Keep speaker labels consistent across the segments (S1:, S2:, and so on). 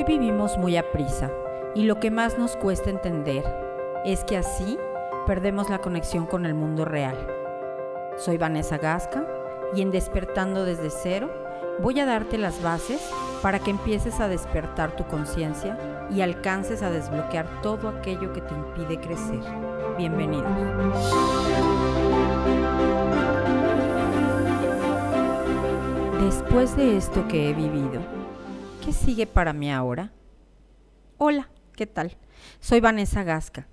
S1: Hoy vivimos muy a prisa y lo que más nos cuesta entender es que así perdemos la conexión con el mundo real. Soy Vanessa Gasca y en Despertando desde cero voy a darte las bases para que empieces a despertar tu conciencia y alcances a desbloquear todo aquello que te impide crecer. Bienvenidos. Después de esto que he vivido, ¿qué sigue para mí ahora? Hola, ¿qué tal? Soy Vanessa Gasca.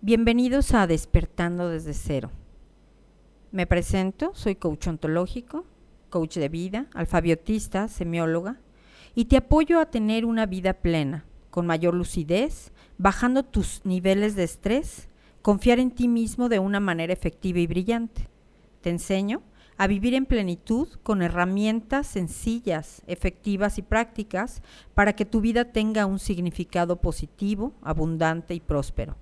S1: Bienvenidos a Despertando desde cero. Me presento, soy coach ontológico, coach de vida, alfabiotista, semióloga, y te apoyo a tener una vida plena, con mayor lucidez, bajando tus niveles de estrés, confiar en ti mismo de una manera efectiva y brillante. Te enseño a vivir en plenitud con herramientas sencillas, efectivas y prácticas para que tu vida tenga un significado positivo, abundante y próspero.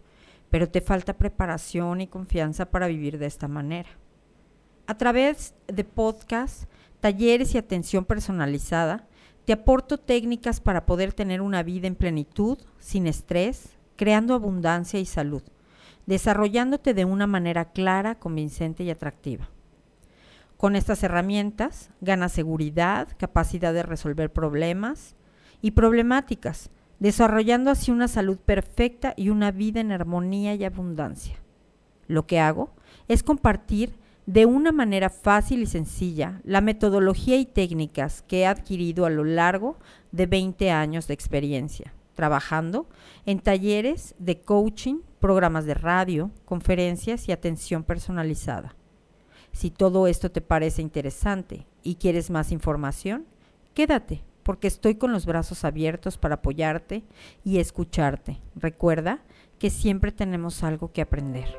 S1: Pero te falta preparación y confianza para vivir de esta manera. A través de podcasts, talleres y atención personalizada, te aporto técnicas para poder tener una vida en plenitud, sin estrés, creando abundancia y salud, desarrollándote de una manera clara, convincente y atractiva. Con estas herramientas ganas seguridad, capacidad de resolver problemas y problemáticas, desarrollando así una salud perfecta y una vida en armonía y abundancia. Lo que hago es compartir de una manera fácil y sencilla la metodología y técnicas que he adquirido a lo largo de 20 años de experiencia, trabajando en talleres de coaching, programas de radio, conferencias y atención personalizada. Si todo esto te parece interesante y quieres más información, quédate, porque estoy con los brazos abiertos para apoyarte y escucharte. Recuerda que siempre tenemos algo que aprender.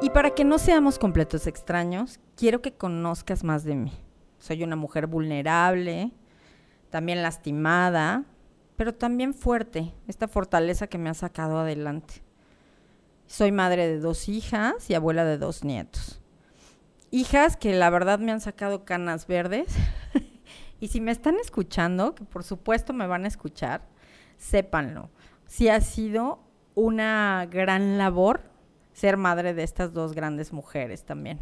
S1: Y para que no seamos completos extraños, quiero que conozcas más de mí. Soy una mujer vulnerable, también lastimada, pero también fuerte, esta fortaleza que me ha sacado adelante. Soy madre de dos hijas y abuela de dos nietos. Hijas que la verdad me han sacado canas verdes. y si me están escuchando, que por supuesto me van a escuchar, sépanlo. Si ha sido una gran labor ser madre de estas dos grandes mujeres también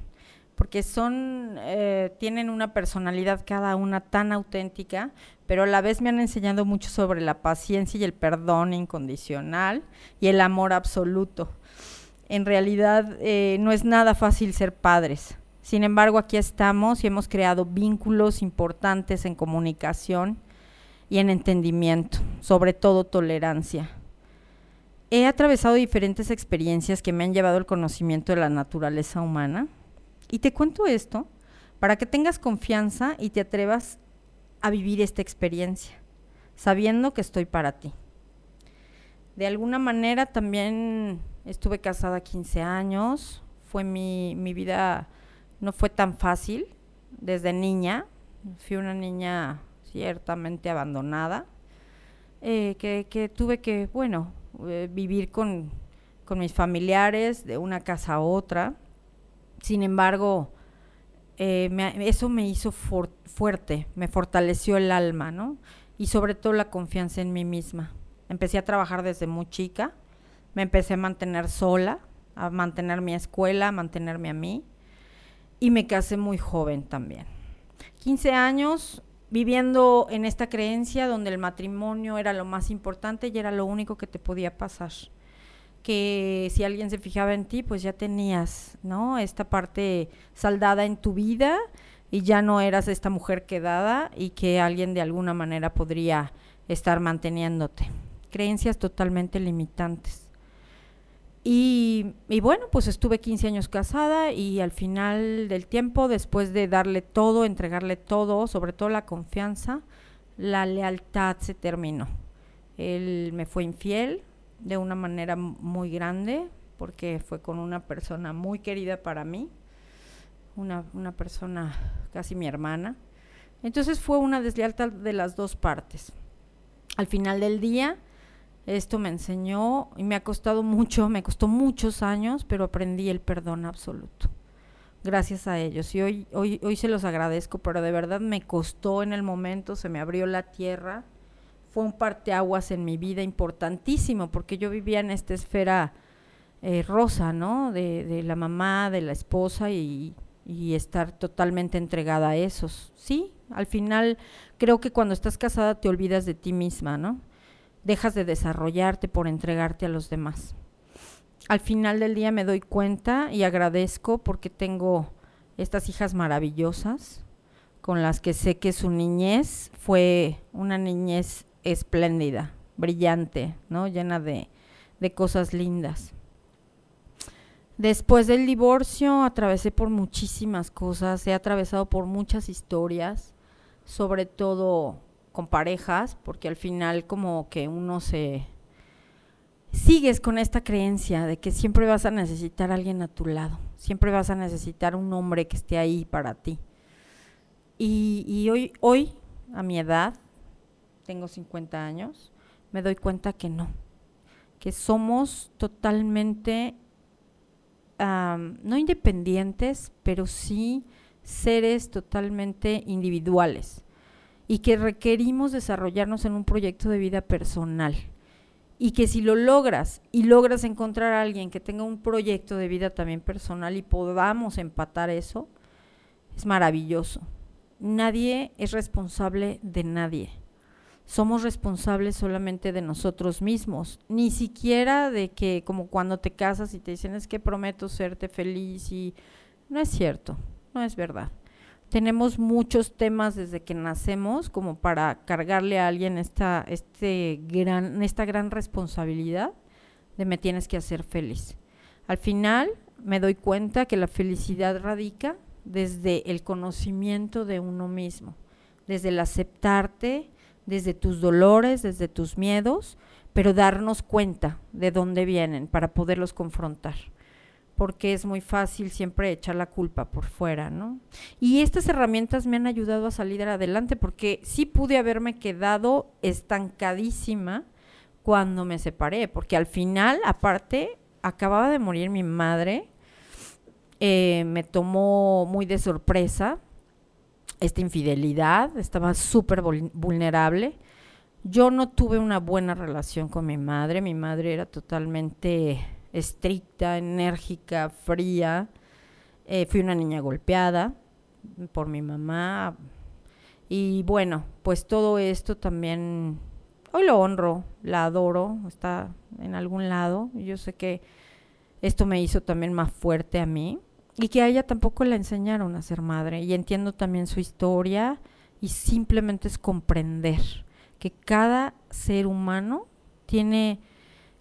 S1: porque son, eh, tienen una personalidad cada una tan auténtica, pero a la vez me han enseñado mucho sobre la paciencia y el perdón incondicional y el amor absoluto. En realidad eh, no es nada fácil ser padres. Sin embargo, aquí estamos y hemos creado vínculos importantes en comunicación y en entendimiento, sobre todo tolerancia. He atravesado diferentes experiencias que me han llevado al conocimiento de la naturaleza humana, y te cuento esto para que tengas confianza y te atrevas a vivir esta experiencia, sabiendo que estoy para ti. De alguna manera también estuve casada 15 años, fue mi, mi vida, no fue tan fácil desde niña, fui una niña ciertamente abandonada, eh, que, tuve que, bueno, eh, vivir con, con mis familiares de una casa a otra, sin embargo, eh, eso me hizo fuerte, me fortaleció el alma, ¿no? Y sobre todo la confianza en mí misma. Empecé a trabajar desde muy chica, me empecé a mantener sola, a mantener mi escuela, a mantenerme a mí, y me casé muy joven también. 15 años viviendo en esta creencia donde el matrimonio era lo más importante y era lo único que te podía pasar que si alguien se fijaba en ti, pues ya tenías, ¿no? Esta parte saldada en tu vida y ya no eras esta mujer quedada y que alguien de alguna manera podría estar manteniéndote. Creencias totalmente limitantes. Y, y, bueno, pues estuve 15 años casada y al final del tiempo, después de darle todo, entregarle todo, sobre todo la confianza, la lealtad se terminó. Él me fue infiel, de una manera muy grande, porque fue con una persona muy querida para mí, una, una persona casi mi hermana. Entonces fue una deslealtad de las dos partes. Al final del día, Esto me enseñó y me ha costado mucho, me costó muchos años, pero aprendí el perdón absoluto. Gracias a ellos. Y hoy, hoy, hoy se los agradezco, pero de verdad me costó en el momento, se me abrió la tierra. Fue un parteaguas en mi vida importantísimo, porque yo vivía en esta esfera eh, rosa, ¿no? De, la mamá, de la esposa y, y estar totalmente entregada a esos. Sí, al final creo que cuando estás casada te olvidas de ti misma, ¿no? Dejas de desarrollarte por entregarte a los demás. Al final del día me doy cuenta y agradezco porque tengo estas hijas maravillosas con las que sé que su niñez fue una niñez espléndida, brillante, ¿no? Llena de, de cosas lindas. Después del divorcio atravesé por muchísimas cosas, he atravesado por muchas historias, sobre todo con parejas, porque al final como que uno se sigues con esta creencia de que siempre vas a necesitar a alguien a tu lado, siempre vas a necesitar un hombre que esté ahí para ti. Y, y hoy, hoy, a mi edad, tengo 50 años, me doy cuenta que no, que somos totalmente no independientes, pero sí seres totalmente individuales y que requerimos desarrollarnos en un proyecto de vida personal. Y que si lo logras y logras encontrar a alguien que tenga un proyecto de vida también personal y podamos empatar eso, es maravilloso. Nadie es responsable de nadie somos responsables solamente de nosotros mismos, ni siquiera de que como cuando te casas y te dicen es que prometo serte feliz y no es cierto, no es verdad. Tenemos muchos temas desde que nacemos como para cargarle a alguien esta, este gran, esta gran responsabilidad de me tienes que hacer feliz. Al final me doy cuenta que la felicidad radica desde el conocimiento de uno mismo, desde el aceptarte, desde tus dolores, desde tus miedos, pero darnos cuenta de dónde vienen para poderlos confrontar porque es muy fácil siempre echar la culpa por fuera, ¿no? Y estas herramientas me han ayudado a salir adelante porque sí pude haberme quedado estancadísima cuando me separé, porque al final, aparte, acababa de morir mi madre, eh, me tomó muy de sorpresa, esta infidelidad, estaba súper vulnerable. Yo no tuve una buena relación con mi madre, mi madre era totalmente estricta, enérgica, fría. Eh, fui una niña golpeada por mi mamá. Y bueno, pues todo esto también, hoy lo honro, la adoro, está en algún lado. Yo sé que esto me hizo también más fuerte a mí y que a ella tampoco le enseñaron a ser madre. Y entiendo también su historia y simplemente es comprender que cada ser humano tiene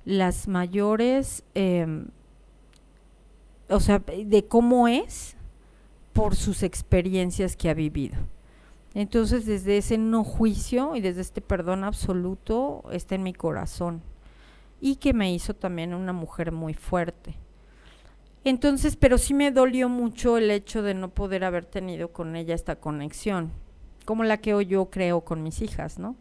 S1: las mayores, em, o sea, de cómo es por sus experiencias que ha vivido. Entonces, desde ese no juicio y desde este perdón absoluto está en mi corazón y que me hizo también una mujer muy fuerte. Entonces, pero sí me dolió mucho el hecho de no poder haber tenido con ella esta conexión, como la que hoy yo creo con mis hijas, ¿no?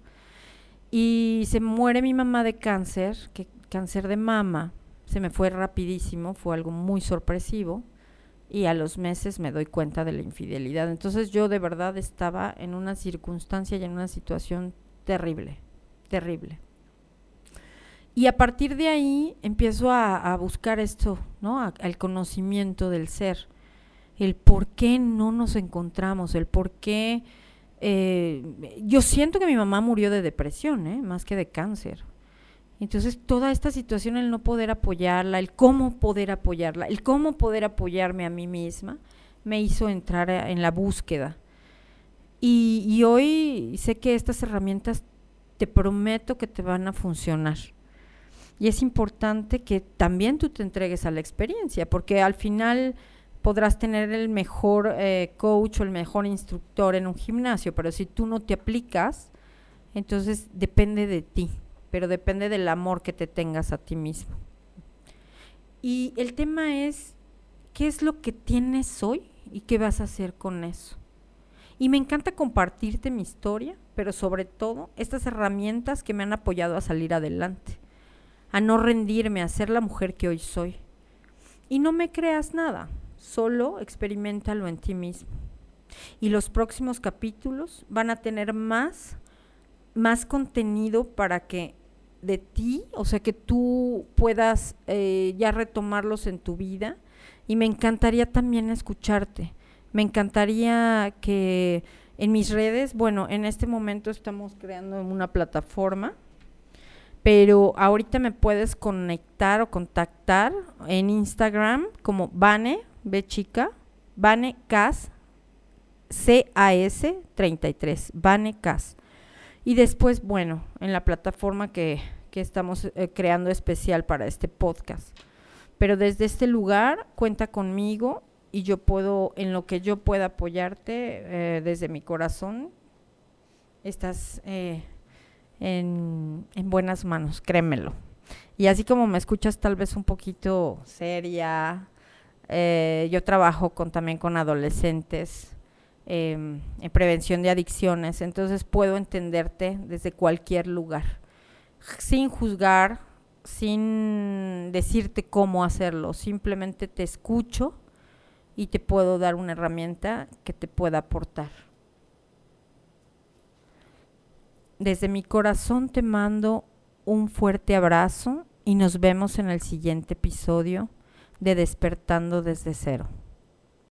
S1: Y se muere mi mamá de cáncer, que cáncer de mama, se me fue rapidísimo, fue algo muy sorpresivo y a los meses me doy cuenta de la infidelidad. Entonces yo de verdad estaba en una circunstancia y en una situación terrible, terrible. Y a partir de ahí empiezo a, buscar esto, ¿no? al conocimiento del ser, el por qué no nos encontramos, el por qué... Eh, yo siento que mi mamá murió de depresión, ¿eh? más que de cáncer. Entonces, toda esta situación, el no poder apoyarla, el cómo poder apoyarla, el cómo poder apoyarme a mí misma, me hizo entrar en la búsqueda. Y hoy sé que estas herramientas te prometo que te van a funcionar y es importante que también tú te entregues a la experiencia, porque al final podrás tener el mejor eh, coach o el mejor instructor en un gimnasio, pero si tú no te aplicas, entonces depende de ti, pero depende del amor que te tengas a ti mismo. Y el tema es, ¿qué es lo que tienes hoy y qué vas a hacer con eso? Y me encanta compartirte mi historia, pero sobre todo estas herramientas que me han apoyado a salir adelante a no rendirme, a ser la mujer que hoy soy. Y no me creas nada, solo experimentalo en ti mismo. Y los próximos capítulos van a tener más, más contenido para que de ti, o sea, que tú puedas eh, ya retomarlos en tu vida. Y me encantaría también escucharte. Me encantaría que en mis redes, bueno, en este momento estamos creando una plataforma, pero ahorita me puedes conectar o contactar en Instagram como Vane, B chica, Vane Cas, C-A-S 33, Vane Cas. Y después, bueno, en la plataforma que, que estamos eh, creando especial para este podcast. Pero desde este lugar cuenta conmigo y yo puedo, en lo que yo pueda apoyarte eh, desde mi corazón, estás eh, en, en, buenas manos, créemelo. Y así como me escuchas tal vez un poquito seria, eh, yo trabajo con, también con adolescentes em, en prevención de adicciones, entonces puedo entenderte desde cualquier lugar, sin juzgar, sin decirte cómo hacerlo, simplemente te escucho y te puedo dar una herramienta que te pueda aportar. Desde mi corazón te mando un fuerte abrazo y nos vemos en el siguiente episodio de Despertando desde cero.